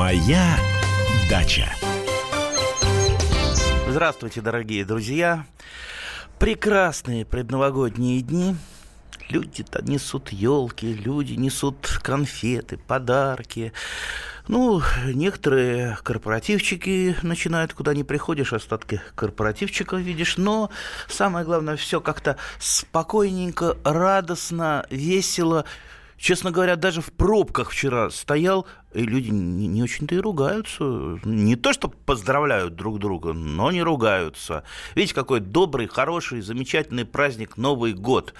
Моя дача. Здравствуйте, дорогие друзья. Прекрасные предновогодние дни. Люди-то несут елки, люди несут конфеты, подарки. Ну, некоторые корпоративчики начинают, куда не приходишь, остатки корпоративчиков видишь, но самое главное, все как-то спокойненько, радостно, весело. Честно говоря, даже в пробках вчера стоял, и люди не, не очень-то и ругаются. Не то, что поздравляют друг друга, но не ругаются. Видите, какой добрый, хороший, замечательный праздник Новый год.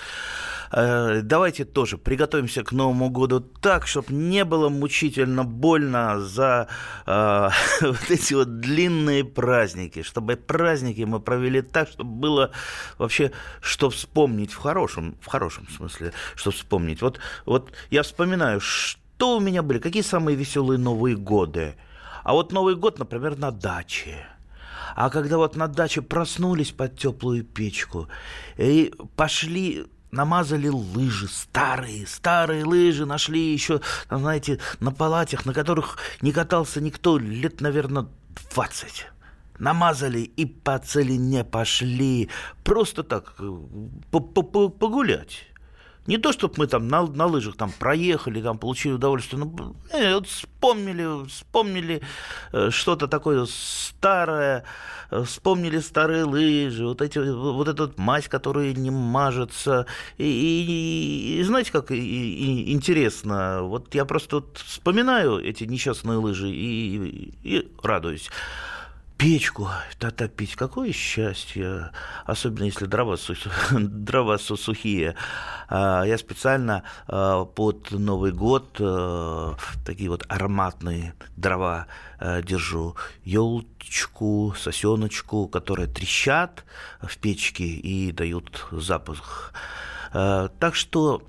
Э, давайте тоже приготовимся к Новому году так, чтобы не было мучительно больно за э, вот эти вот длинные праздники, чтобы праздники мы провели так, чтобы было вообще что вспомнить в хорошем, в хорошем смысле, что вспомнить. Вот, вот я вспоминаю, что у меня были, какие самые веселые Новые годы. А вот Новый год, например, на даче. А когда вот на даче проснулись под теплую печку и пошли намазали лыжи, старые, старые лыжи нашли еще, знаете, на палатях, на которых не катался никто лет, наверное, 20 намазали и по целине пошли. Просто так, э, погулять. Не то, чтобы мы там на, на лыжах там проехали, там получили удовольствие, но э, вот вспомнили, вспомнили э, что-то такое старое, э, вспомнили старые лыжи, вот эти, вот этот мазь, которая не мажется. И, и, и знаете, как и, и интересно, вот я просто вот вспоминаю эти несчастные лыжи и, и, и радуюсь печку топить. Какое счастье, особенно если дрова, дрова сухие. А, я специально а, под Новый год а, такие вот ароматные дрова держу. Елочку, сосеночку, которые трещат в печке и дают запах. Так что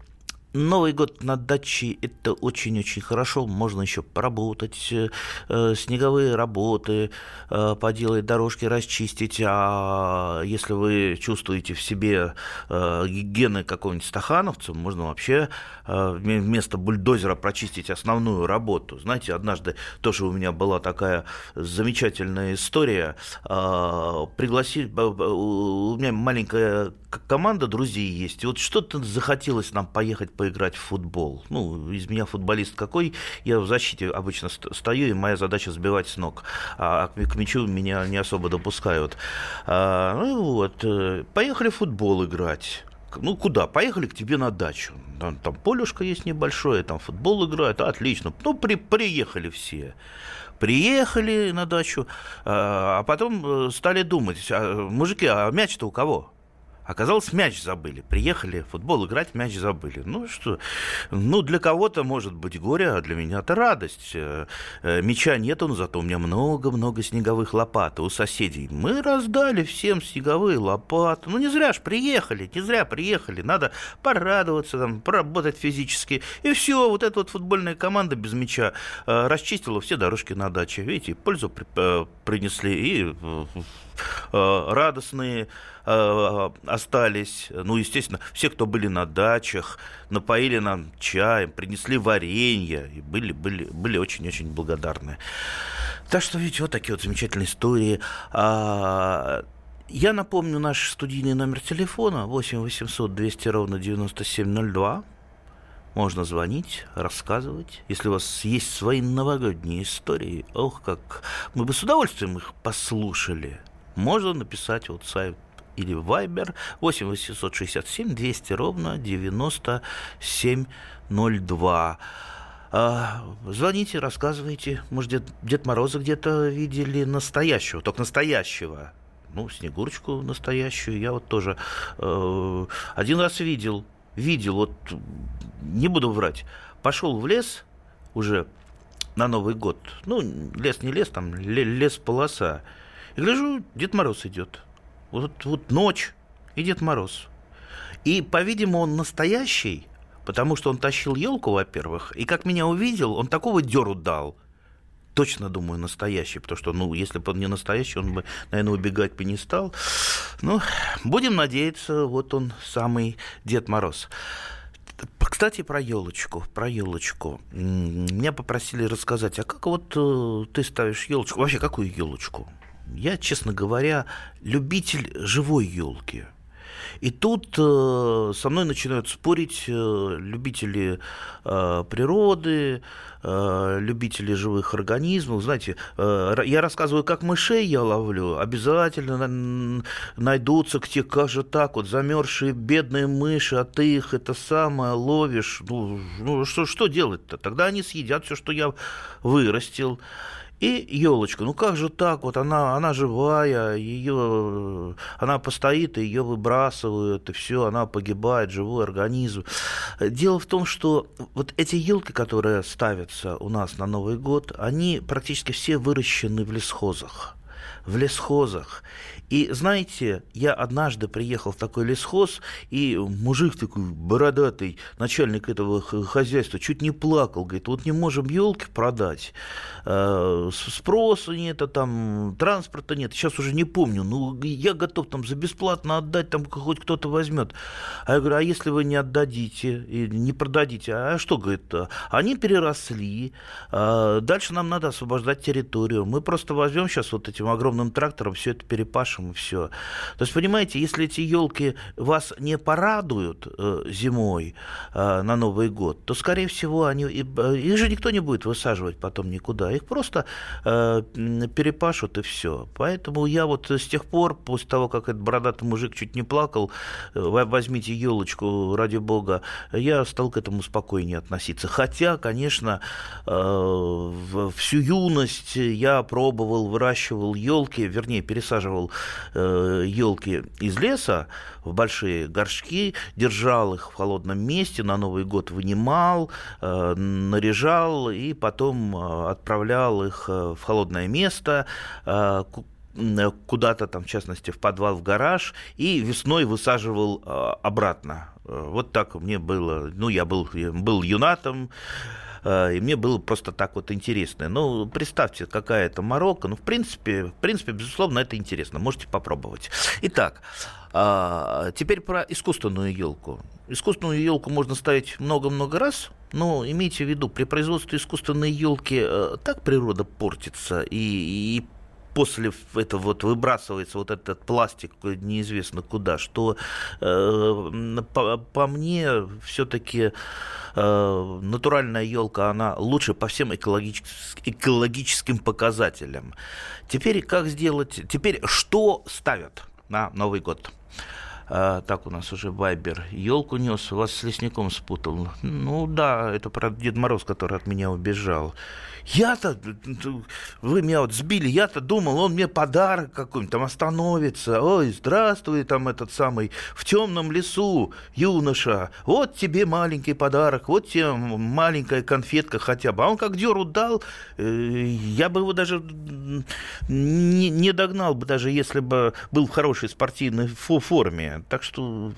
Новый год на даче – это очень-очень хорошо. Можно еще поработать, э, снеговые работы, э, поделать дорожки, расчистить. А если вы чувствуете в себе э, гены какого-нибудь стахановца, можно вообще э, вместо бульдозера прочистить основную работу. Знаете, однажды тоже у меня была такая замечательная история. Э, пригласили, у меня маленькая команда друзей есть, и вот что-то захотелось нам поехать поиграть в футбол. Ну, из меня футболист какой, я в защите обычно стою, и моя задача сбивать с ног, а к мячу меня не особо допускают. А, ну вот, э, поехали в футбол играть. Ну, куда? Поехали к тебе на дачу. Там, там полюшка есть небольшое, там футбол играют. Отлично. Ну, при, приехали все. Приехали на дачу, а, а потом э, стали думать, а, мужики, а мяч-то у кого? Оказалось, мяч забыли. Приехали футбол играть, мяч забыли. Ну что, ну для кого-то может быть горе, а для меня это радость. Э, э, мяча нету, но зато у меня много-много снеговых лопат у соседей. Мы раздали всем снеговые лопаты. Ну не зря ж приехали, не зря приехали. Надо порадоваться, там, поработать физически. И все, вот эта вот футбольная команда без мяча э, расчистила все дорожки на даче. Видите, пользу принесли и радостные Э, остались. Ну, естественно, все, кто были на дачах, напоили нам чаем, принесли варенье, и были, были, были очень-очень благодарны. Так что, видите, вот такие вот замечательные истории. А, я напомню наш студийный номер телефона 8 800 200 ровно 9702. Можно звонить, рассказывать. Если у вас есть свои новогодние истории, ох, как мы бы с удовольствием их послушали. Можно написать вот сайт или Viber 8 867 200 ровно 9702. А, звоните, рассказывайте. Может, Дед, Дед Мороза где-то видели настоящего, только настоящего. Ну, Снегурочку настоящую я вот тоже э, один раз видел. Видел, вот не буду врать. Пошел в лес уже на Новый год. Ну, лес не лес, там лес-полоса. И гляжу, Дед Мороз идет. Вот, вот ночь и Дед Мороз. И, по-видимому, он настоящий, потому что он тащил елку, во-первых, и как меня увидел, он такого деру дал. Точно думаю, настоящий, потому что, ну, если бы он не настоящий, он бы, наверное, убегать бы не стал. Ну, будем надеяться, вот он самый Дед Мороз. Кстати, про елочку, про елочку. Меня попросили рассказать, а как вот э, ты ставишь елочку? Вообще, какую елочку? Я, честно говоря, любитель живой елки. И тут э, со мной начинают спорить э, любители э, природы, э, любители живых организмов. Знаете, э, я рассказываю, как мышей я ловлю. Обязательно найдутся где как же так, вот замерзшие бедные мыши, а ты их это самое ловишь. Ну, ну что, что делать-то? Тогда они съедят все, что я вырастил. И елочка, ну как же так, вот она, она живая, ее, она постоит, и ее выбрасывают, и все, она погибает, живой организм. Дело в том, что вот эти елки, которые ставятся у нас на Новый год, они практически все выращены в лесхозах в лесхозах. И знаете, я однажды приехал в такой лесхоз, и мужик такой бородатый, начальник этого хозяйства, чуть не плакал, говорит, вот не можем елки продать, э, спроса нет, а там транспорта нет, сейчас уже не помню, ну я готов там за бесплатно отдать, там хоть кто-то возьмет. А я говорю, а если вы не отдадите, не продадите, а что, говорит, они переросли, а дальше нам надо освобождать территорию, мы просто возьмем сейчас вот этим огромным трактором все это перепашем, и все. То есть, понимаете, если эти елки вас не порадуют э, зимой э, на Новый год, то, скорее всего, они, э, их же никто не будет высаживать потом никуда. Их просто э, перепашут и все. Поэтому я вот с тех пор, после того, как этот бородатый мужик чуть не плакал, э, возьмите елочку, ради бога, я стал к этому спокойнее относиться. Хотя, конечно, э, всю юность я пробовал, выращивал елки, вернее, пересаживал елки э, из леса в большие горшки, держал их в холодном месте, на Новый год вынимал, э, наряжал и потом э, отправлял их в холодное место, куда-то там, в частности, в подвал, в гараж, и весной высаживал обратно. Вот так мне было. Ну, я был, был юнатом, Э, и мне было просто так вот интересно. Ну, представьте, какая это Марокко. Ну, в принципе, в принципе, безусловно, это интересно. Можете попробовать. Итак, а, теперь про искусственную елку. Искусственную елку можно ставить много-много раз, но имейте в виду, при производстве искусственной елки э, так природа портится, и, и после этого вот выбрасывается вот этот пластик неизвестно куда, что э, по, по мне все-таки э, натуральная елка, она лучше по всем экологическим, экологическим показателям. Теперь как сделать, теперь что ставят на Новый год? А, так у нас уже Вайбер елку нес, вас с лесником спутал. Ну да, это про Дед Мороз, который от меня убежал. Я-то, вы меня вот сбили, я-то думал, он мне подарок какой-нибудь там остановится. Ой, здравствуй, там этот самый, в темном лесу, юноша, вот тебе маленький подарок, вот тебе маленькая конфетка хотя бы. А он как деру дал, э, я бы его даже не, догнал бы, даже если бы был в хорошей спортивной форме. Так что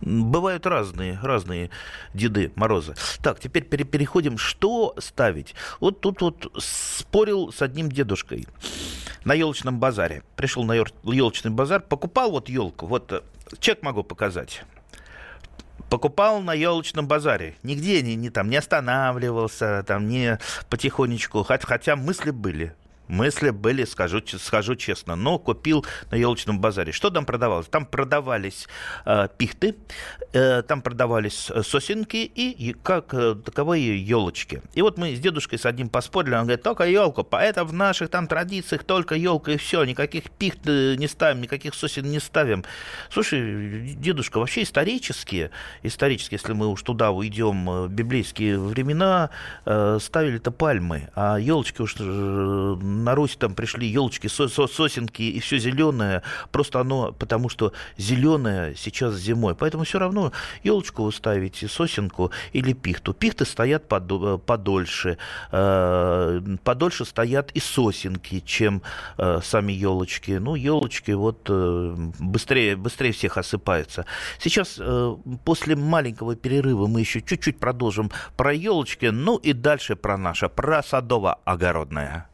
Бывают разные, разные Деды Морозы. Так, теперь переходим, что ставить. Вот тут вот спорил с одним дедушкой на елочном базаре. Пришел на елочный базар, покупал вот елку, вот э, чек могу показать покупал на елочном базаре. Нигде не, не, там, не останавливался, там, не потихонечку, хотя, хотя мысли были. Мысли были, скажу, скажу честно, но купил на елочном базаре. Что там продавалось? Там продавались э, пихты, э, там продавались э, сосенки и как э, таковые елочки. И вот мы с дедушкой с одним поспорили, он говорит, только елку, это в наших там традициях только елка и все, никаких пихт э, не ставим, никаких сосен не ставим. Слушай, дедушка, вообще исторические, исторически, если мы уж туда уйдем, э, библейские времена, э, ставили-то пальмы, а елочки уж на Русь там пришли елочки, со со сосенки и все зеленое, просто оно, потому что зеленое сейчас зимой. Поэтому все равно елочку вы ставите, сосенку или пихту. Пихты стоят под, э, подольше, э, подольше стоят и сосенки, чем э, сами елочки. Ну, елочки вот быстрее, быстрее всех осыпаются. Сейчас после маленького перерыва мы еще чуть-чуть продолжим про елочки, ну и дальше про наше, про садово-огородное.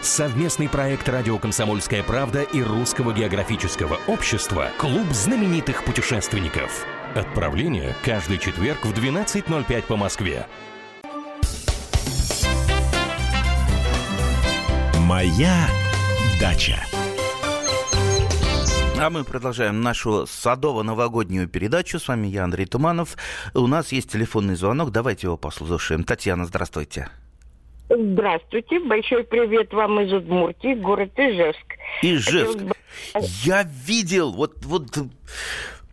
Совместный проект «Радио Комсомольская правда» и Русского географического общества «Клуб знаменитых путешественников». Отправление каждый четверг в 12.05 по Москве. Моя дача. А мы продолжаем нашу садово-новогоднюю передачу. С вами я, Андрей Туманов. У нас есть телефонный звонок. Давайте его послушаем. Татьяна, здравствуйте. Здравствуйте, большой привет вам из Удмуртии, город Ижевск. Ижевск. Я видел вот, вот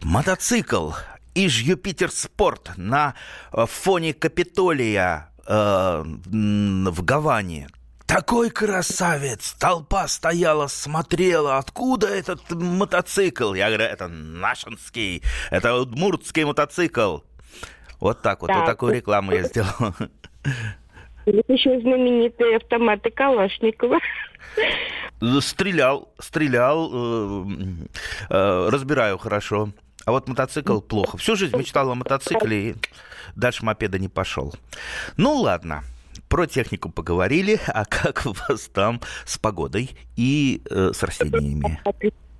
мотоцикл Иж Юпитер Спорт на э, фоне Капитолия э, в Гаване. Такой красавец! Толпа стояла, смотрела, откуда этот мотоцикл? Я говорю, это нашинский, это удмуртский мотоцикл. Вот так вот, да. вот такую рекламу я сделал. Еще знаменитые автоматы Калашникова. Стрелял, стрелял, э, э, разбираю хорошо. А вот мотоцикл плохо. Всю жизнь мечтал о мотоцикле и дальше мопеда не пошел. Ну ладно, про технику поговорили, а как у вас там с погодой и э, с растениями?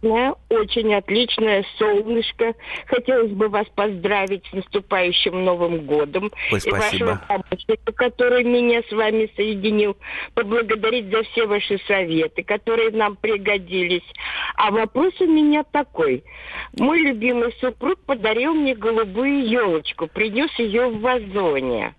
Отличная, очень отличное солнышко. Хотелось бы вас поздравить с наступающим Новым годом. Ой, спасибо. И вашего помощника, который меня с вами соединил. Поблагодарить за все ваши советы, которые нам пригодились. А вопрос у меня такой. Мой любимый супруг подарил мне голубую елочку, принес ее в вазоне.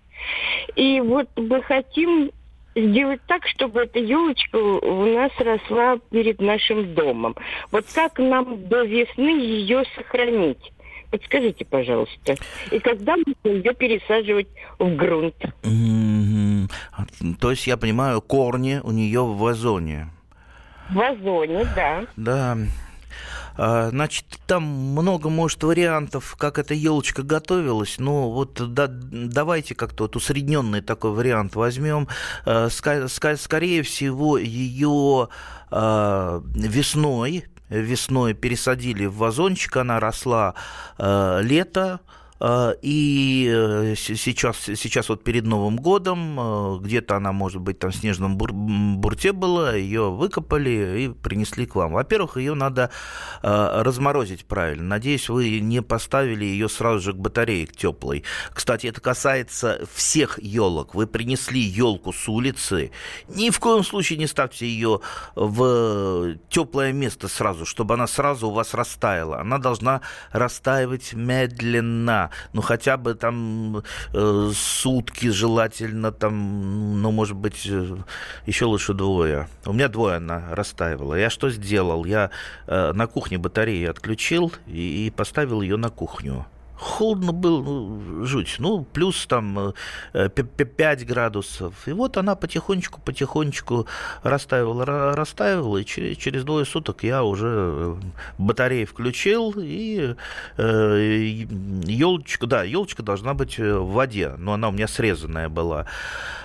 И вот мы хотим сделать так, чтобы эта елочка у нас росла перед нашим домом. Вот как нам до весны ее сохранить? Подскажите, пожалуйста. И когда можно ее пересаживать в грунт? Mm-hmm. То есть, я понимаю, корни у нее в вазоне. В вазоне, да. Да. А, значит, там много, может, вариантов, как эта елочка готовилась. Но вот да, давайте как-то вот усредненный такой вариант возьмем. А, скорее всего, ее а, весной весной пересадили в вазончик, она росла лето, и э, сейчас, сейчас вот перед Новым годом, э, где-то она, может быть, там в снежном бур бурте была, ее выкопали и принесли к вам. Во-первых, ее надо разморозить правильно. Надеюсь, вы не поставили ее сразу же к батарее, к теплой. Кстати, это касается всех елок. Вы принесли елку с улицы, ни в коем случае не ставьте ее в теплое место сразу, чтобы она сразу у вас растаяла. Она должна растаивать медленно ну, хотя бы там э, сутки желательно, там, ну, может быть, э, еще лучше двое. У меня двое она растаивала. Я что сделал? Я э, на кухне батареи отключил и, и поставил ее на кухню холодно было, ну, жуть. Ну, плюс там 5 э, градусов. И вот она потихонечку-потихонечку растаивала, растаивала, и через, двое суток я уже э, батареи включил, и э, елочка, да, елочка должна быть в воде, но она у меня срезанная была.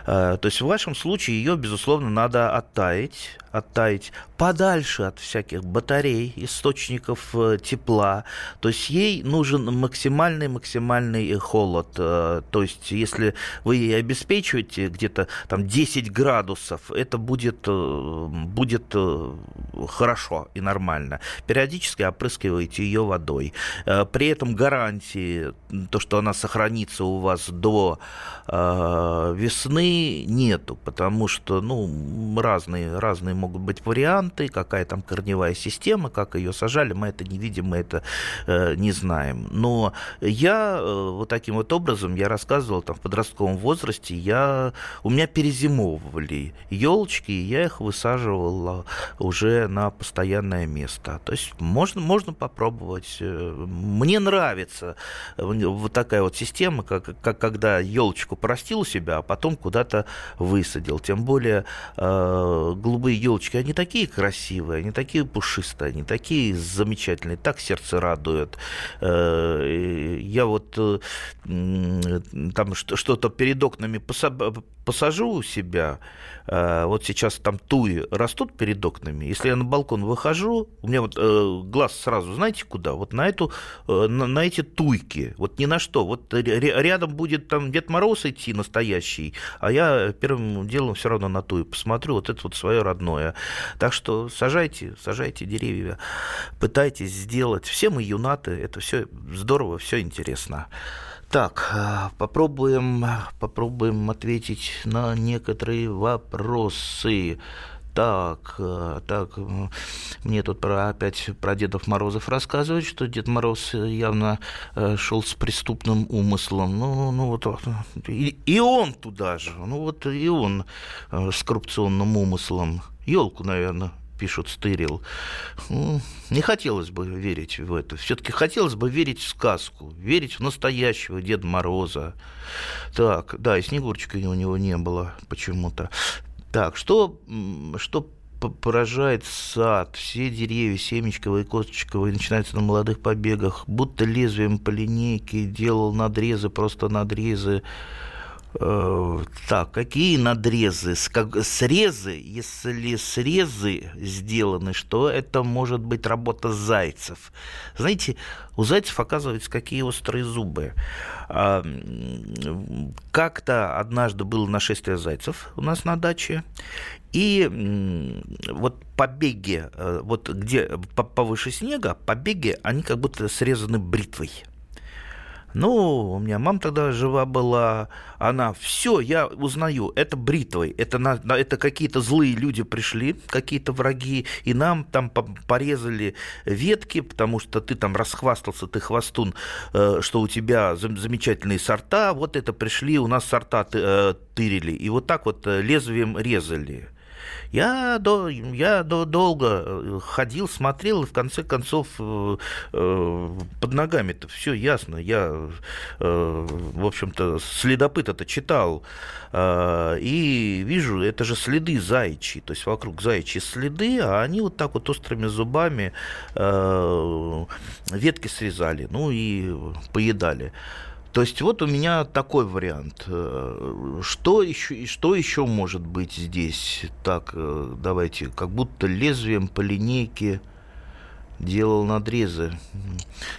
Э, то есть в вашем случае ее, безусловно, надо оттаять, оттаять подальше от всяких батарей, источников э, тепла. То есть ей нужен максимальный-максимальный холод. Э, то есть если вы ей обеспечиваете где-то там 10 градусов, это будет, будет хорошо и нормально. Периодически опрыскиваете ее водой. При этом гарантии, то, что она сохранится у вас до весны, нету, потому что, ну, разные, разные могут быть варианты, какая там корневая система, как ее сажали, мы это не видим, мы это э, не знаем. Но я э, вот таким вот образом, я рассказывал там в подростковом возрасте, я, у меня перезимовывали елочки, и я их высаживал уже на постоянное место. То есть можно, можно попробовать. Э, мне нравится вот такая вот система, как, как когда елочку простил у себя, а потом куда куда-то высадил. Тем более э, голубые елочки, они такие красивые, они такие пушистые, они такие замечательные, так сердце радует. Э, я вот там что-то перед окнами посажу у себя, Э, вот сейчас там туи растут перед окнами, если я на балкон выхожу, у меня вот э, глаз сразу, знаете, куда? Вот на эту, э, на, на эти туйки, вот ни на что. Вот рядом будет там Дед Мороз идти настоящий, а я первым делом все равно на туи посмотрю, вот это вот свое родное. Так что сажайте, сажайте деревья, пытайтесь сделать. Все мы юнаты, это все здорово, все интересно. Так, э, попробуем, попробуем ответить на некоторые вопросы. Так, э, так, мне тут про, опять про Дедов Морозов рассказывают, что Дед Мороз явно э, шел с преступным умыслом. Ну, ну вот, и, и он туда же, ну вот и он с коррупционным умыслом. Елку, наверное, пишут стырил. Не хотелось бы верить в это. Все-таки хотелось бы верить в сказку, верить в настоящего Деда Мороза. Так, да, и Снегурочка у него не было почему-то. Так, что, что поражает сад, все деревья семечковые, косточковые, начинаются на молодых побегах, будто лезвием по линейке делал надрезы, просто надрезы, так, какие надрезы, срезы, если срезы сделаны, что это может быть работа зайцев. Знаете, у зайцев, оказывается, какие острые зубы. А, как-то однажды было нашествие зайцев у нас на даче, и вот побеги, э, вот где повыше снега, побеги, они как будто срезаны бритвой. Ну, у меня мама тогда жива была, она, все, я узнаю, это бритвой, это, на, это какие-то злые люди пришли, какие-то враги, и нам там порезали ветки, потому что ты там расхвастался, ты хвостун, э, что у тебя замечательные сорта, вот это пришли, у нас сорта э, тырили, и вот так вот э, лезвием резали. Я, до, я до, долго э, ходил, смотрел, и в конце концов э, э, под ногами-то все ясно. Я, э, в общем-то, следопыт это читал. Э, и вижу, это же следы зайчи, то есть вокруг зайчи следы, а они вот так вот острыми зубами э, ветки срезали, ну и поедали. То есть вот у меня такой вариант. Э, что еще, что еще может быть здесь? Так, э, давайте, как будто лезвием по линейке делал надрезы.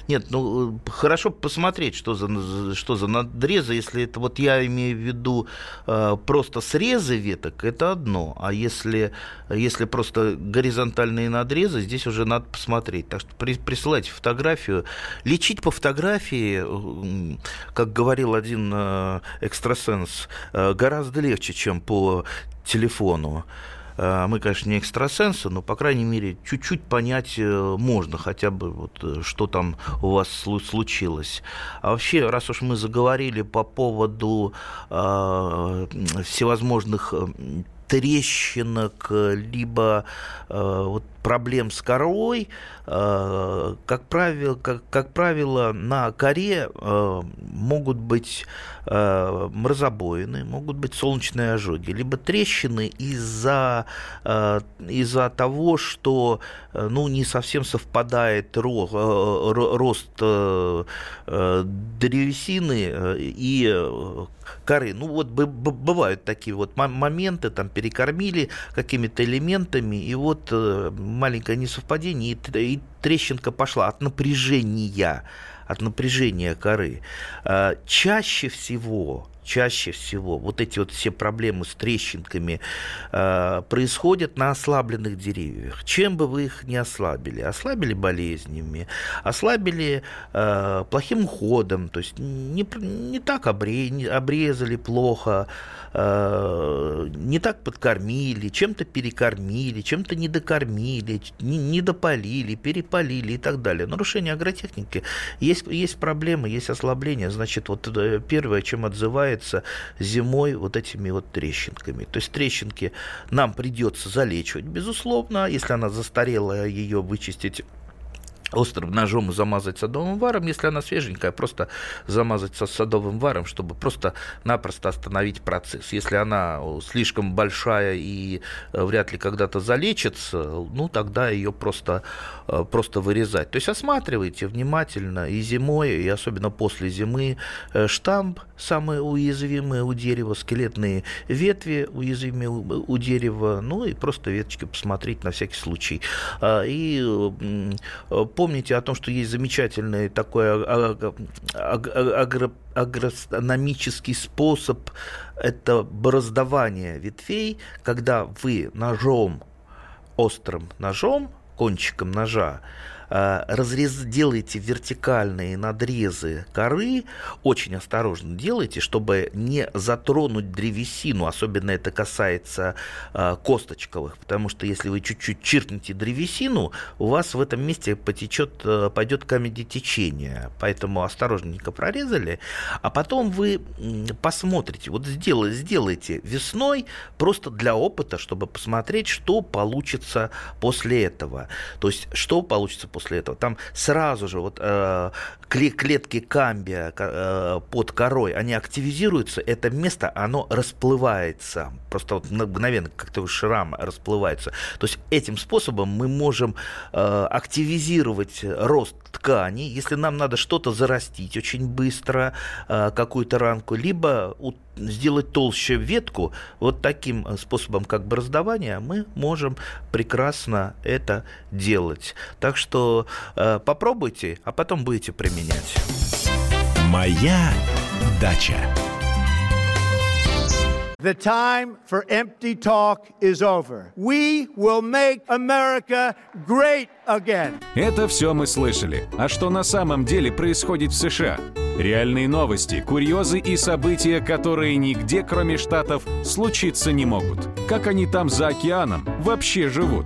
Нет, ну хорошо посмотреть, что за, что за надрезы. Если это вот я имею в виду э, просто срезы веток, это одно. А если, если просто горизонтальные надрезы, здесь уже надо посмотреть. Так что при, присылайте фотографию. Лечить по фотографии, как говорил один э, экстрасенс, э, гораздо легче, чем по телефону. Э, мы, конечно, не экстрасенсы, но, по крайней мере, чуть-чуть понять э, можно хотя бы, вот, э, что там у вас случилось. А вообще, раз уж мы заговорили по поводу э, всевозможных трещинок, либо э, вот проблем с корой, э, как, правило, как, как правило, на коре э, могут быть э, морозобоины, могут быть солнечные ожоги, либо трещины из-за из того, что ну, не совсем совпадает рост древесины и коры. Ну, вот бывают такие вот моменты, там перекормили какими-то элементами, и вот маленькое несовпадение, и, и трещинка пошла от напряжения, от напряжения коры. А, чаще всего чаще всего вот эти вот все проблемы с трещинками э, происходят на ослабленных деревьях. Чем бы вы их не ослабили? Ослабили болезнями, ослабили э, плохим уходом, то есть не, не так обре, не, обрезали плохо, э, не так подкормили, чем-то перекормили, чем-то недокормили, не, недополили, перепалили и так далее. Нарушение агротехники. Есть, есть проблемы, есть ослабление. Значит, вот э, первое, чем отзывается является зимой вот этими вот трещинками. То есть трещинки нам придется залечивать, безусловно. Если она застарелая, ее вычистить острым ножом замазать садовым варом, если она свеженькая, просто замазать со садовым варом, чтобы просто-напросто остановить процесс. Если она слишком большая и э, вряд ли когда-то залечится, ну, тогда ее просто, просто вырезать. То есть осматривайте внимательно и зимой, и особенно после зимы э, штамп самые уязвимые у дерева, скелетные ветви уязвимые у дерева, ну и просто веточки посмотреть на всякий случай. А, и помните о том, что есть замечательный такой агрономический способ, это бороздование ветвей, когда вы ножом, острым ножом, кончиком ножа, разрез, делайте вертикальные надрезы коры, очень осторожно делайте, чтобы не затронуть древесину, особенно это касается э, косточковых, потому что если вы чуть-чуть чиркнете древесину, у вас в этом месте потечет, э, пойдет камедитечение, поэтому осторожненько прорезали, а потом вы посмотрите, вот сделайте, сделайте весной просто для опыта, чтобы посмотреть, что получится после этого, то есть что получится после после этого. Там сразу же вот э, клетки камбия э, под корой, они активизируются, это место, оно расплывается. Просто вот мгновенно как-то шрам расплывается. То есть этим способом мы можем э, активизировать рост ткани, если нам надо что-то зарастить очень быстро, э, какую-то ранку, либо сделать толще ветку, вот таким способом, как бы раздавания, мы можем прекрасно это делать. Так что э, попробуйте, а потом будете применять. Моя дача. The time for empty talk is over. We will make America great again. Это все мы слышали. А что на самом деле происходит в США? Реальные новости, курьезы и события, которые нигде, кроме Штатов, случиться не могут. Как они там за океаном вообще живут?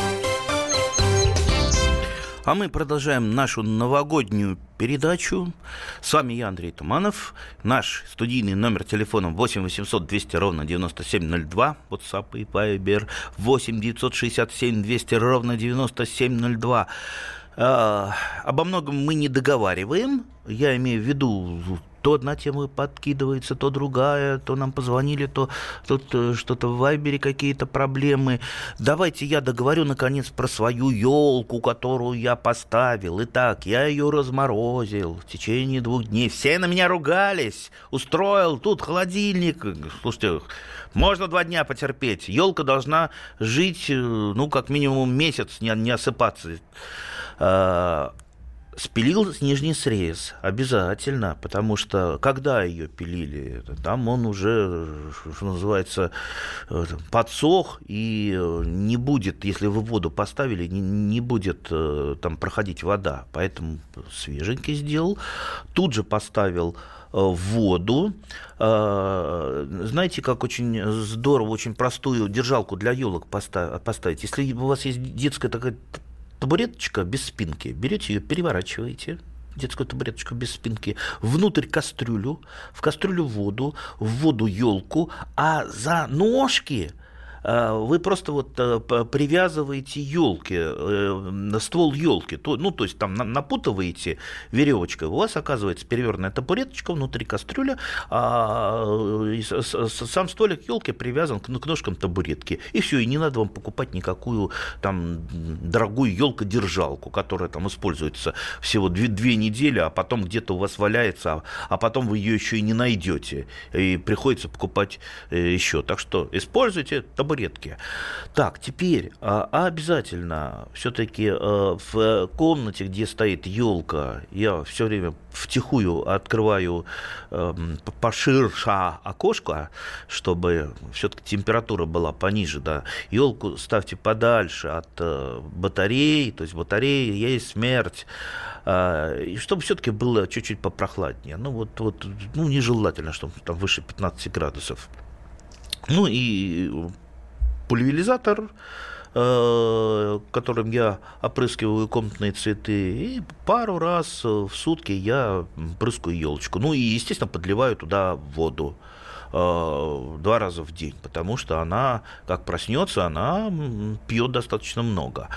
А мы продолжаем нашу новогоднюю передачу. С вами я, Андрей Туманов. Наш студийный номер телефона 8 800 200 ровно 9702. WhatsApp и Viber 8 967 200 ровно 9702. А, обо многом мы не договариваем. Я имею в виду то одна тема подкидывается, то другая, то нам позвонили, то тут э, что-то в Вайбере какие-то проблемы. Давайте я договорю, наконец, про свою елку, которую я поставил. Итак, я ее разморозил в течение двух дней. Все на меня ругались. Устроил тут холодильник. Слушайте, можно два дня потерпеть. Елка должна жить, э, ну, как минимум месяц, не, не осыпаться. Спилил нижний срез обязательно, потому что когда ее пилили, там он уже, что называется, э, подсох и э, не будет, если вы воду поставили, не, не будет э, там проходить вода. Поэтому свеженький сделал. Тут же поставил воду. Знаете, как очень здорово, очень простую держалку для елок поставить. Если у вас есть детская такая табуреточка без спинки. Берете ее, переворачиваете, детскую табуреточку без спинки, внутрь кастрюлю, в кастрюлю воду, в воду елку, а за ножки вы просто вот э, привязываете елки, э, ствол елки, ну, то есть там напутываете веревочкой, у вас оказывается перевернутая табуреточка внутри кастрюля, а сам столик елки привязан к ножкам табуретки. И все, и не надо вам покупать никакую там дорогую елкодержалку, которая там используется всего две, две недели, а потом где-то у вас валяется, а, а потом вы ее еще и не найдете. И приходится покупать э, еще. Так что используйте табуретку табуретки. Так, теперь а, обязательно все-таки а, в комнате, где стоит елка, я все время втихую открываю э, поширша окошко, чтобы все-таки температура была пониже, да. Елку ставьте подальше от э, батареи, то есть батареи есть смерть, э, и чтобы все-таки было чуть-чуть попрохладнее. Ну вот, вот, ну нежелательно, чтобы там выше 15 градусов. Ну и пульверизатор э, которым я опрыскиваю комнатные цветы, и пару раз в сутки я прыскаю елочку. Ну и, естественно, подливаю туда воду два раза в день, потому что она, как проснется, она пьет достаточно много.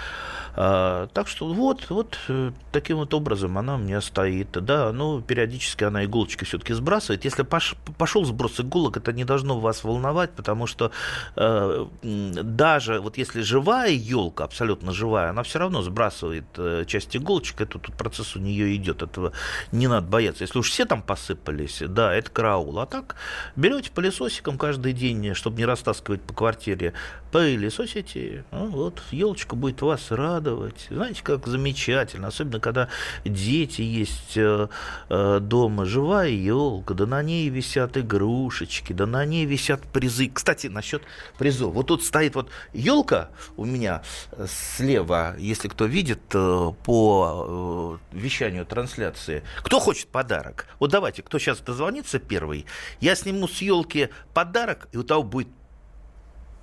А, так что вот, вот э, таким вот образом она у меня стоит. Да, ну, периодически она иголочки все-таки сбрасывает. Если пош, пошел сброс иголок, это не должно вас волновать, потому что э, даже вот если живая елка, абсолютно живая, она все равно сбрасывает э, часть иголочек, это тут процесс у нее идет, этого не надо бояться. Если уж все там посыпались, да, это караул. А так берете пылесосиком каждый день, чтобы не растаскивать по квартире, пылесосите, ну, вот елочка будет вас радовать. Знаете, как замечательно, особенно когда дети есть э, э, дома, живая елка, да на ней висят игрушечки, да на ней висят призы. Кстати, насчет призов. Вот тут стоит вот елка у меня э, слева, если кто видит по вещанию трансляции. Кто хочет подарок? Вот давайте, кто сейчас дозвонится первый, я сниму с елки подарок, и у того будет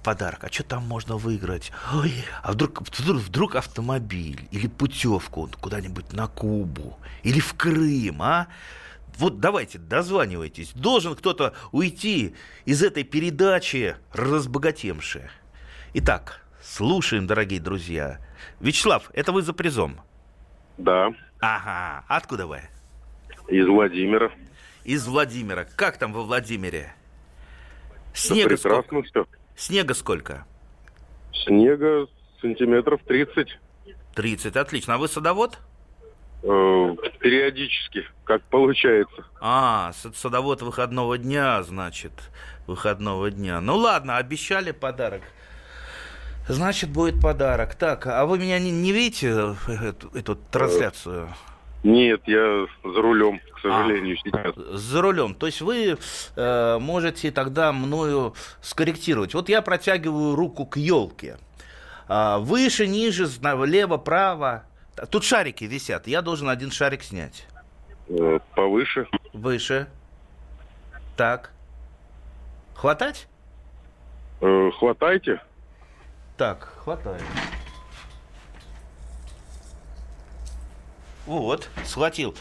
подарок, а что там можно выиграть? Ой, а вдруг, вдруг, вдруг автомобиль или путевку куда-нибудь на Кубу или в Крым, а? Вот давайте, дозванивайтесь. Должен кто-то уйти из этой передачи разбогатемши. Итак, слушаем, дорогие друзья. Вячеслав, это вы за призом? Да. Ага. Откуда вы? Из Владимира. Из Владимира. Как там во Владимире? Снега да прекрасно сколько? все. Снега сколько? Снега сантиметров 30. 30, отлично. А вы садовод? Э, периодически, как получается. А, садовод выходного дня, значит, выходного дня. Ну ладно, обещали подарок. Значит, будет подарок. Так, а вы меня не, не видите, э, эту, эту трансляцию? Нет, я за рулем, к сожалению, а, сейчас. За рулем. То есть вы э, можете тогда мною скорректировать. Вот я протягиваю руку к елке. А, выше, ниже, влево, право. Тут шарики висят. Я должен один шарик снять. Э, повыше. Выше. Так. Хватать? Э, хватайте. Так, хватает. Вот, схватил.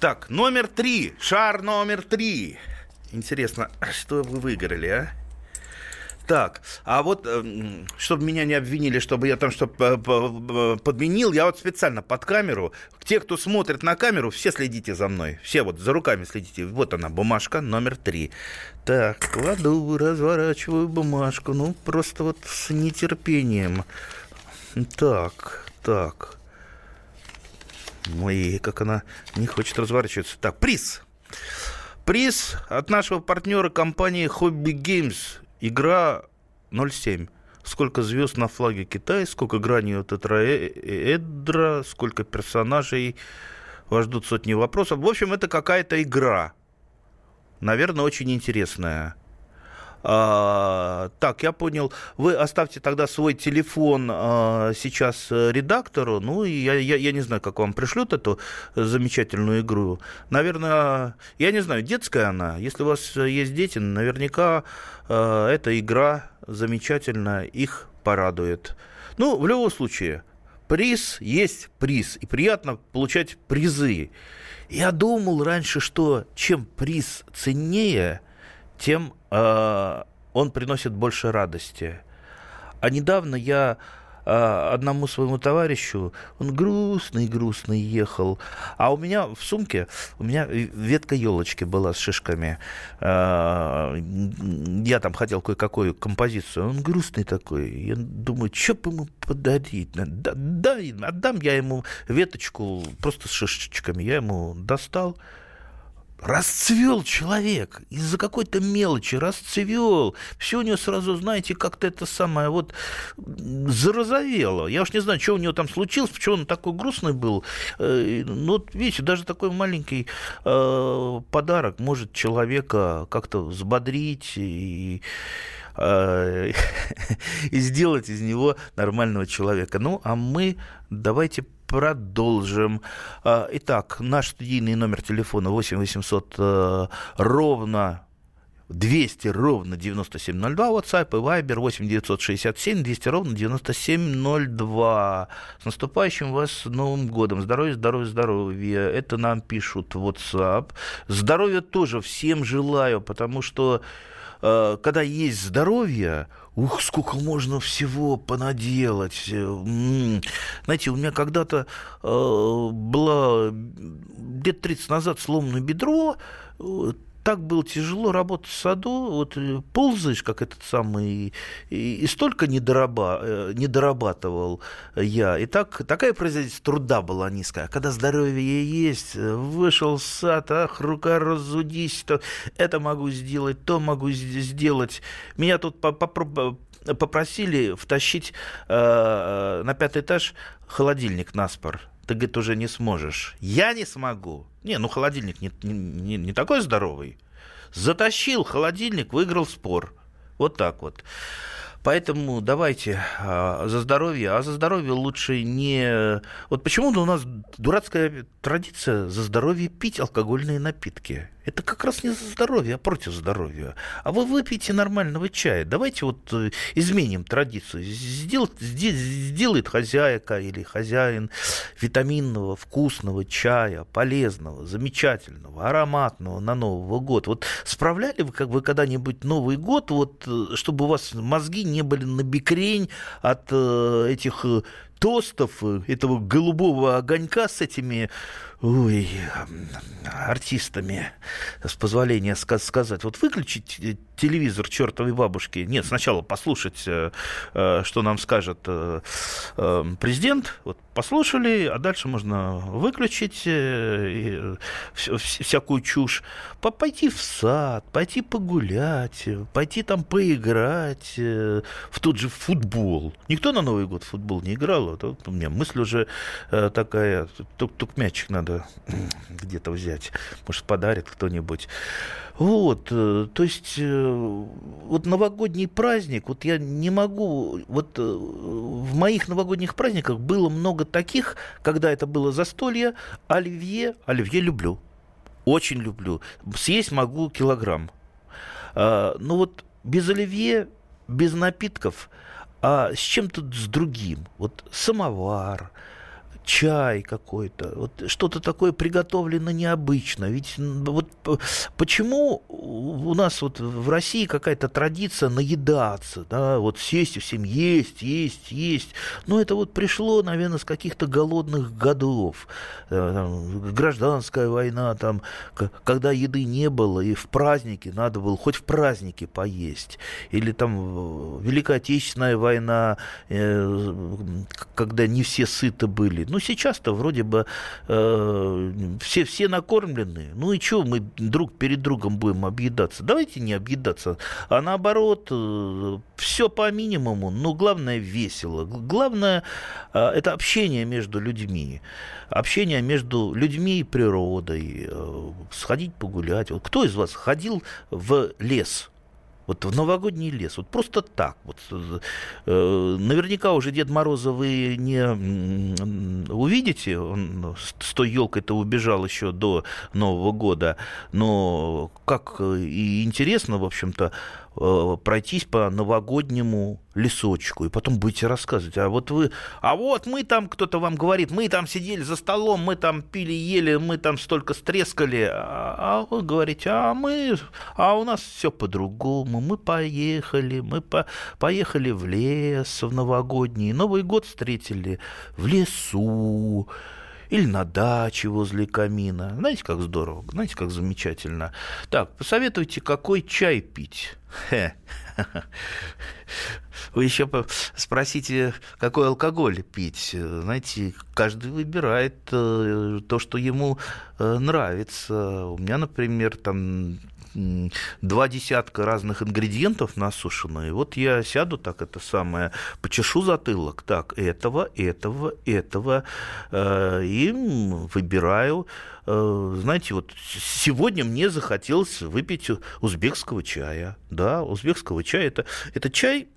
Так, номер три. Шар номер три. Интересно, что вы выиграли, а? Так, а вот, эм, чтобы меня не обвинили, чтобы я там что подменил, я вот специально под камеру, те, кто смотрит на камеру, все следите за мной, все вот за руками следите. Вот она, бумажка номер три. Так, кладу, разворачиваю бумажку, ну, просто вот с нетерпением. Так, так. Ой, как она не хочет разворачиваться. Так, приз. Приз от нашего партнера компании Hobby Games. Игра 07. Сколько звезд на флаге Китая, сколько граней у тетраэдра, сколько персонажей. Вас ждут сотни вопросов. В общем, это какая-то игра. Наверное, очень интересная. А, так, я понял. Вы оставьте тогда свой телефон а, сейчас э, редактору. Ну, и я, я, я не знаю, как вам пришлют эту замечательную игру. Наверное, я не знаю, детская она. Если у вас есть дети, наверняка а, эта игра замечательно их порадует. Ну, в любом случае, приз есть приз. И приятно получать призы. Я думал раньше, что чем приз ценнее, тем э, он приносит больше радости. А недавно я э, одному своему товарищу, он грустный-грустный ехал, а у меня в сумке, у меня ветка елочки была с шишками. Э, я там хотел кое-какую композицию, он грустный такой. Я думаю, что бы ему подарить? Да, да, отдам я ему веточку просто с шишечками. Я ему достал, Расцвел человек из-за какой-то мелочи, расцвел. Все у него сразу, знаете, как-то это самое вот зарозовело. Я уж не знаю, что у него там случилось, почему он такой грустный был. Э, ну, вот видите, даже такой маленький э, подарок может человека как-то взбодрить и э, и сделать из него нормального человека. Ну, а мы давайте продолжим. А, итак, наш студийный номер телефона 8 800 э, ровно 200 ровно 9702, WhatsApp и Viber 8 967 200 ровно 9702. С наступающим вас Новым годом. Здоровья, здоровья, здоровья. Это нам пишут WhatsApp. Здоровья тоже всем желаю, потому что когда есть здоровье, Ух, сколько можно всего понаделать. Знаете, у меня когда-то э, было лет 30 назад сломано бедро, так было тяжело работать в саду, вот э, ползаешь, как этот самый, и, и столько не, дораба, э, не дорабатывал я. И так, такая производительность труда была низкая. А когда здоровье есть, э, вышел в сад, ах, рука разудись, то это могу сделать, то могу сделать. Меня тут попросили втащить э, на пятый этаж холодильник на спор ты, говорит, уже не сможешь. Я не смогу. Не, ну холодильник не, не, не такой здоровый. Затащил холодильник, выиграл спор. Вот так вот. Поэтому давайте а, за здоровье. А за здоровье лучше не... Вот почему-то у нас дурацкая традиция за здоровье пить алкогольные напитки. Это как раз не за здоровье, а против здоровья. А вы выпьете нормального чая. Давайте вот э, изменим традицию. Сдел, сделает хозяйка или хозяин витаминного, вкусного чая, полезного, замечательного, ароматного на Новый год. Вот справляли вы как вы когда-нибудь Новый год, вот, э, чтобы у вас мозги не были на бикрень от э, этих тостов, этого голубого огонька с этими ой, артистами, с позволения сказать, вот выключить телевизор чертовой бабушки. Нет, сначала послушать, э, э, что нам скажет э, президент. Вот послушали, а дальше можно выключить всякую чушь. Пойти в сад, пойти погулять, пойти там поиграть в тот же футбол. Никто на Новый год в футбол не играл. Вот у меня мысль уже такая, только мячик надо где-то взять. Может, подарит кто-нибудь. Вот, то есть вот новогодний праздник, вот я не могу, вот э, в моих новогодних праздниках было много таких, когда это было застолье, оливье, оливье люблю, очень люблю, съесть могу килограмм. А, но вот без оливье, без напитков, а с чем-то с другим, вот самовар, чай какой-то, вот что-то такое приготовлено необычно. Ведь вот почему у нас вот в России какая-то традиция наедаться, да, вот сесть и всем есть, есть, есть. Но это вот пришло, наверное, с каких-то голодных годов. Э, там, гражданская война, там, когда еды не было, и в праздники надо было хоть в праздники поесть. Или там Великая Отечественная война, э, когда не все сыты были. Ну, сейчас-то вроде бы э, все, все накормлены. Ну и что мы друг перед другом будем объедаться? Давайте не объедаться, а наоборот, э, все по минимуму, но главное весело. Главное э, это общение между людьми. Общение между людьми и природой. Э, сходить погулять. Вот кто из вас ходил в лес? Вот в новогодний лес, вот просто так. Вот, э, наверняка уже Дед Мороза вы не увидите, он с той елкой-то убежал еще до Нового года, но как и интересно, в общем-то, Э, пройтись по новогоднему лесочку, и потом будете рассказывать, а вот вы, а вот мы там, кто-то вам говорит, мы там сидели за столом, мы там пили, ели, мы там столько стрескали, а, а вы говорите, а мы, а у нас все по-другому, мы поехали, мы по, поехали в лес в новогодний, Новый год встретили в лесу, или на даче возле камина. Знаете, как здорово, знаете, как замечательно. Так, посоветуйте, какой чай пить. Вы еще спросите, какой алкоголь пить. Знаете, каждый выбирает э, то, что ему э, нравится. У меня, например, там два десятка разных ингредиентов насушенные. Вот я сяду так это самое, почешу затылок, так, этого, этого, этого, э, и выбираю. Э, знаете, вот сегодня мне захотелось выпить узбекского чая. Да, узбекского чая. Это, это чай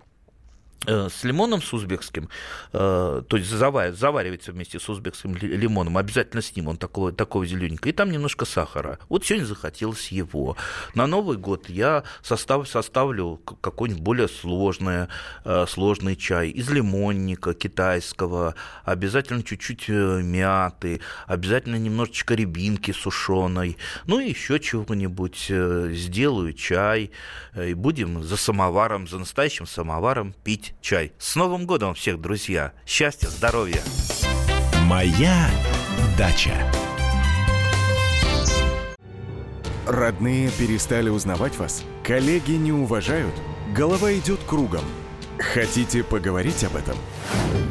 с лимоном с узбекским, э, то есть заваривается вместе с узбекским лимоном, обязательно с ним, он такого, такого зелененького, и там немножко сахара. Вот сегодня захотелось его. На Новый год я состав, составлю какой-нибудь более сложный, э, сложный чай из лимонника китайского, обязательно чуть-чуть мяты, обязательно немножечко рябинки сушеной, ну и еще чего-нибудь сделаю чай, и будем за самоваром, за настоящим самоваром пить пить чай. С Новым годом всех, друзья! Счастья, здоровья! Моя дача. Родные перестали узнавать вас? Коллеги не уважают? Голова идет кругом. Хотите поговорить об этом?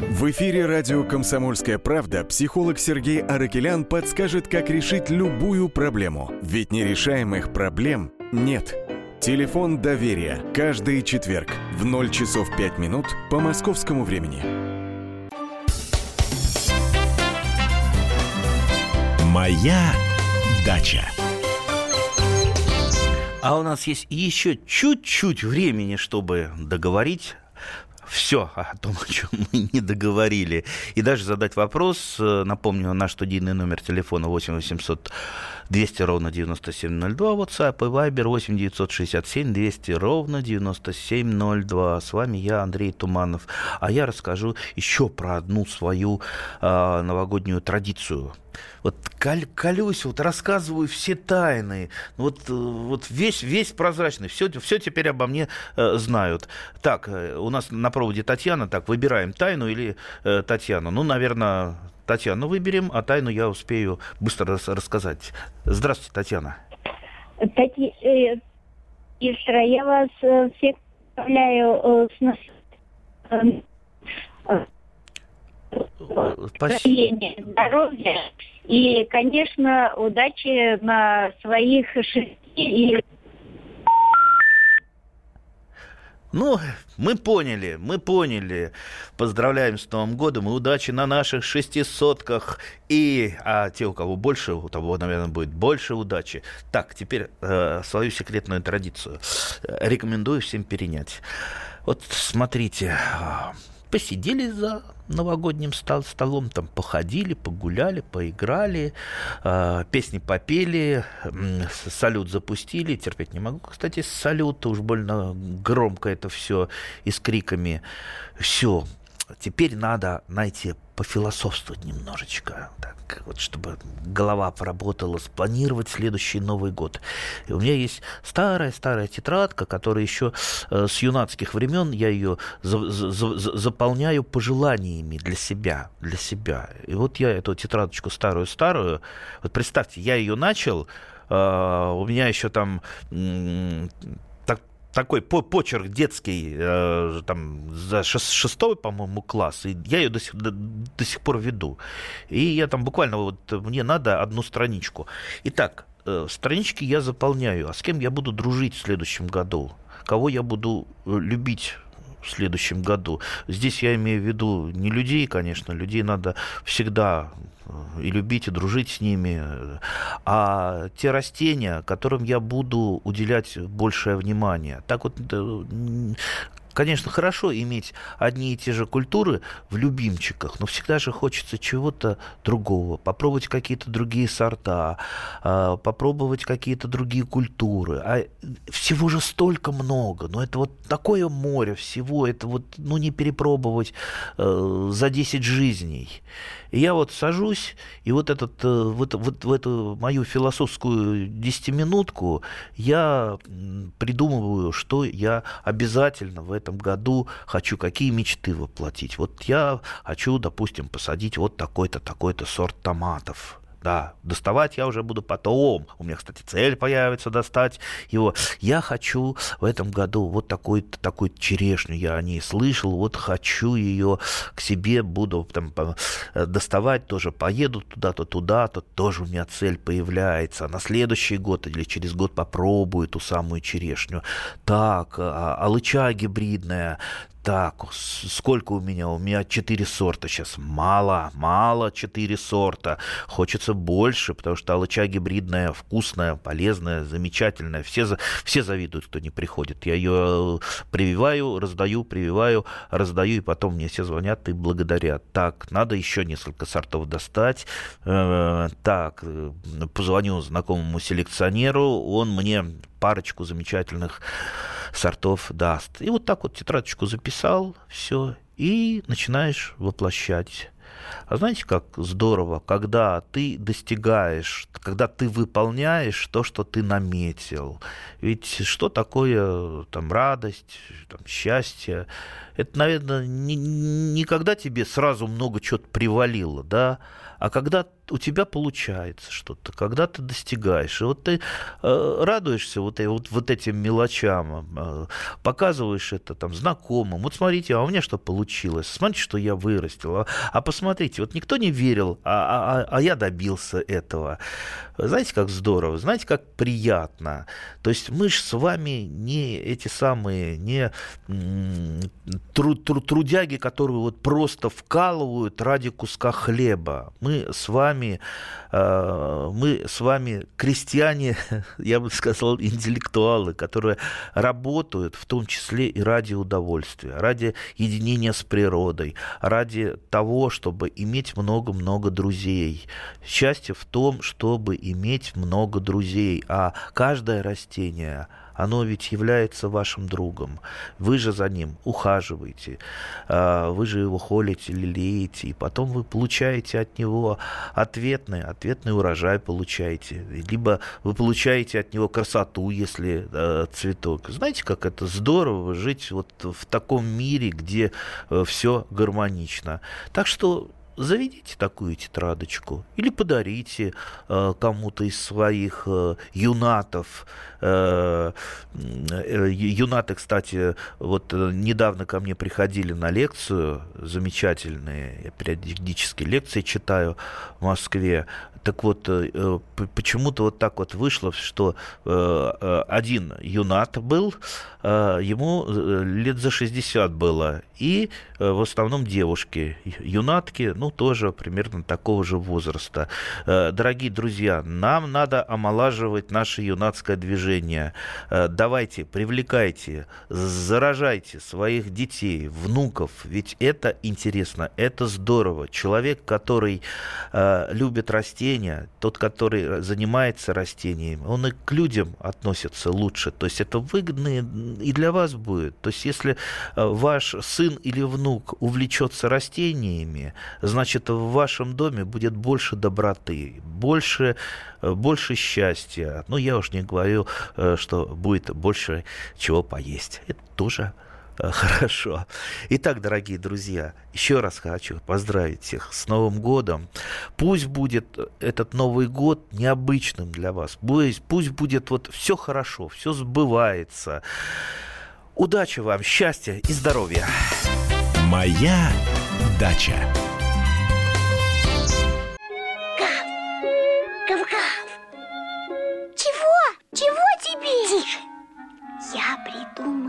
В эфире радио «Комсомольская правда» психолог Сергей Аракелян подскажет, как решить любую проблему. Ведь нерешаемых проблем нет. Телефон доверия. Каждый четверг в 0 часов 5 минут по московскому времени. Моя дача. А у нас есть еще чуть-чуть времени, чтобы договорить все о том, о чем мы не договорили. И даже задать вопрос. Напомню, наш студийный номер телефона 8 800 200 ровно 9702, WhatsApp и Viber 8 967 200 ровно 9702. С вами я, Андрей Туманов. А я расскажу еще про одну свою э, новогоднюю традицию – вот коль, колюсь, вот рассказываю все тайны, вот, э, вот весь, весь прозрачный, все, все теперь обо мне э, знают. Так, э, у нас на проводе Татьяна, так, выбираем тайну или э, Татьяну. Ну, наверное, Татьяну выберем, а тайну я успею быстро рас, рассказать. Здравствуйте, Татьяна. Тати... Э, я вас э, всех поздравляю э, с нас... Здоровья и, конечно, удачи на своих шести и Ну, мы поняли, мы поняли. Поздравляем с Новым годом и удачи на наших шестисотках. И а те, у кого больше, у того, наверное, будет больше удачи. Так, теперь э, свою секретную традицию рекомендую всем перенять. Вот смотрите, посидели за новогодним стол, столом, там походили, погуляли, поиграли, э, песни попели, э, салют запустили, терпеть не могу, кстати, салют, уж больно громко это все и с криками. Все, теперь надо найти пофилософствовать немножечко, так, вот, чтобы голова поработала, спланировать следующий Новый год. И у меня есть старая-старая тетрадка, которая еще э, с юнацких времен, я ее за, за, за, заполняю пожеланиями для себя, для себя. И вот я эту тетрадочку старую-старую, вот представьте, я ее начал, э, у меня еще там такой по почерк детский, э, там, за шестой, по-моему, класс, и я ее до сих, до, до сих пор веду. И я там буквально, вот мне надо одну страничку. Итак, э, странички я заполняю, а с кем я буду дружить в следующем году? Кого я буду э, любить в следующем году. Здесь я имею в виду не людей, конечно, людей надо всегда э, и любить, и дружить с ними, а те растения, которым я буду уделять большее внимание. Так вот, Конечно, хорошо иметь одни и те же культуры в любимчиках, но всегда же хочется чего-то другого, попробовать какие-то другие сорта, а, попробовать какие-то другие культуры. А всего же столько много, но это вот такое море всего, это вот, ну, не перепробовать э, за 10 жизней. И я вот сажусь, и вот, этот, э, вот, вот в эту мою философскую десятиминутку я придумываю, что я обязательно в этом году хочу, какие мечты воплотить. Вот я хочу, допустим, посадить вот такой-то, такой-то сорт томатов да, доставать я уже буду потом. У меня, кстати, цель появится достать его. Я хочу в этом году вот такую такую черешню, я о ней слышал, вот хочу ее к себе, буду там э, доставать тоже, поеду туда-то, туда-то, тоже у меня цель появляется. На следующий год или через год попробую ту самую черешню. Так, а, алыча гибридная, так, сколько у меня? У меня четыре сорта сейчас. Мало, мало четыре сорта. Хочется больше, потому что алыча гибридная, вкусная, полезная, замечательная. Все, все завидуют, кто не приходит. Я ее прививаю, раздаю, прививаю, раздаю, и потом мне все звонят и благодарят. Так, надо еще несколько сортов достать. Э, так, э, позвоню знакомому селекционеру, он мне парочку замечательных сортов даст. И вот так вот тетрадочку записал, все, и начинаешь воплощать. А знаете, как здорово, когда ты достигаешь, когда ты выполняешь то, что ты наметил. Ведь что такое там радость, там, счастье? Это, наверное, не, не когда тебе сразу много чего-то привалило, да, а когда у тебя получается что-то, когда ты достигаешь. И вот ты э, радуешься вот, вот, вот этим мелочам, э, показываешь это там знакомым. Вот смотрите, а у меня что получилось? Смотрите, что я вырастил. А, а посмотрите, вот никто не верил, а, а, а я добился этого. Знаете, как здорово, знаете, как приятно. То есть мы же с вами не эти самые, не тру, тру, трудяги, которые вот просто вкалывают ради куска хлеба. Мы с вами вами, э, мы с вами крестьяне, я бы сказал, интеллектуалы, которые работают в том числе и ради удовольствия, ради единения с природой, ради того, чтобы иметь много-много друзей. Счастье в том, чтобы иметь много друзей, а каждое растение – оно ведь является вашим другом. Вы же за ним ухаживаете, а, вы же его холите, лелеете, и потом вы получаете от него ответный, ответный урожай получаете. Либо вы получаете от него красоту, если цветок. Знаете, как это здорово жить вот в таком мире, где э, все гармонично. Так что заведите такую тетрадочку или подарите э, кому-то из своих э, юнатов. Э, э, юнаты, кстати, вот э, недавно ко мне приходили на лекцию, замечательные, я периодически лекции читаю в Москве. Так вот, э, э, почему-то вот так вот вышло, что э, один юнат был, ему лет за 60 было, и в основном девушки, юнатки, ну, тоже примерно такого же возраста. Дорогие друзья, нам надо омолаживать наше юнацкое движение. Давайте, привлекайте, заражайте своих детей, внуков, ведь это интересно, это здорово. Человек, который любит растения, тот, который занимается растениями, он и к людям относится лучше. То есть это выгодно и для вас будет. То есть если э, ваш сын или внук увлечется растениями, значит в вашем доме будет больше доброты, больше, э, больше счастья. Ну, я уж не говорю, э, что будет больше чего поесть. Это тоже Хорошо. Итак, дорогие друзья, еще раз хочу поздравить всех с Новым годом. Пусть будет этот Новый год необычным для вас. Пусть, пусть будет вот все хорошо, все сбывается. Удачи вам, счастья и здоровья. Моя дача.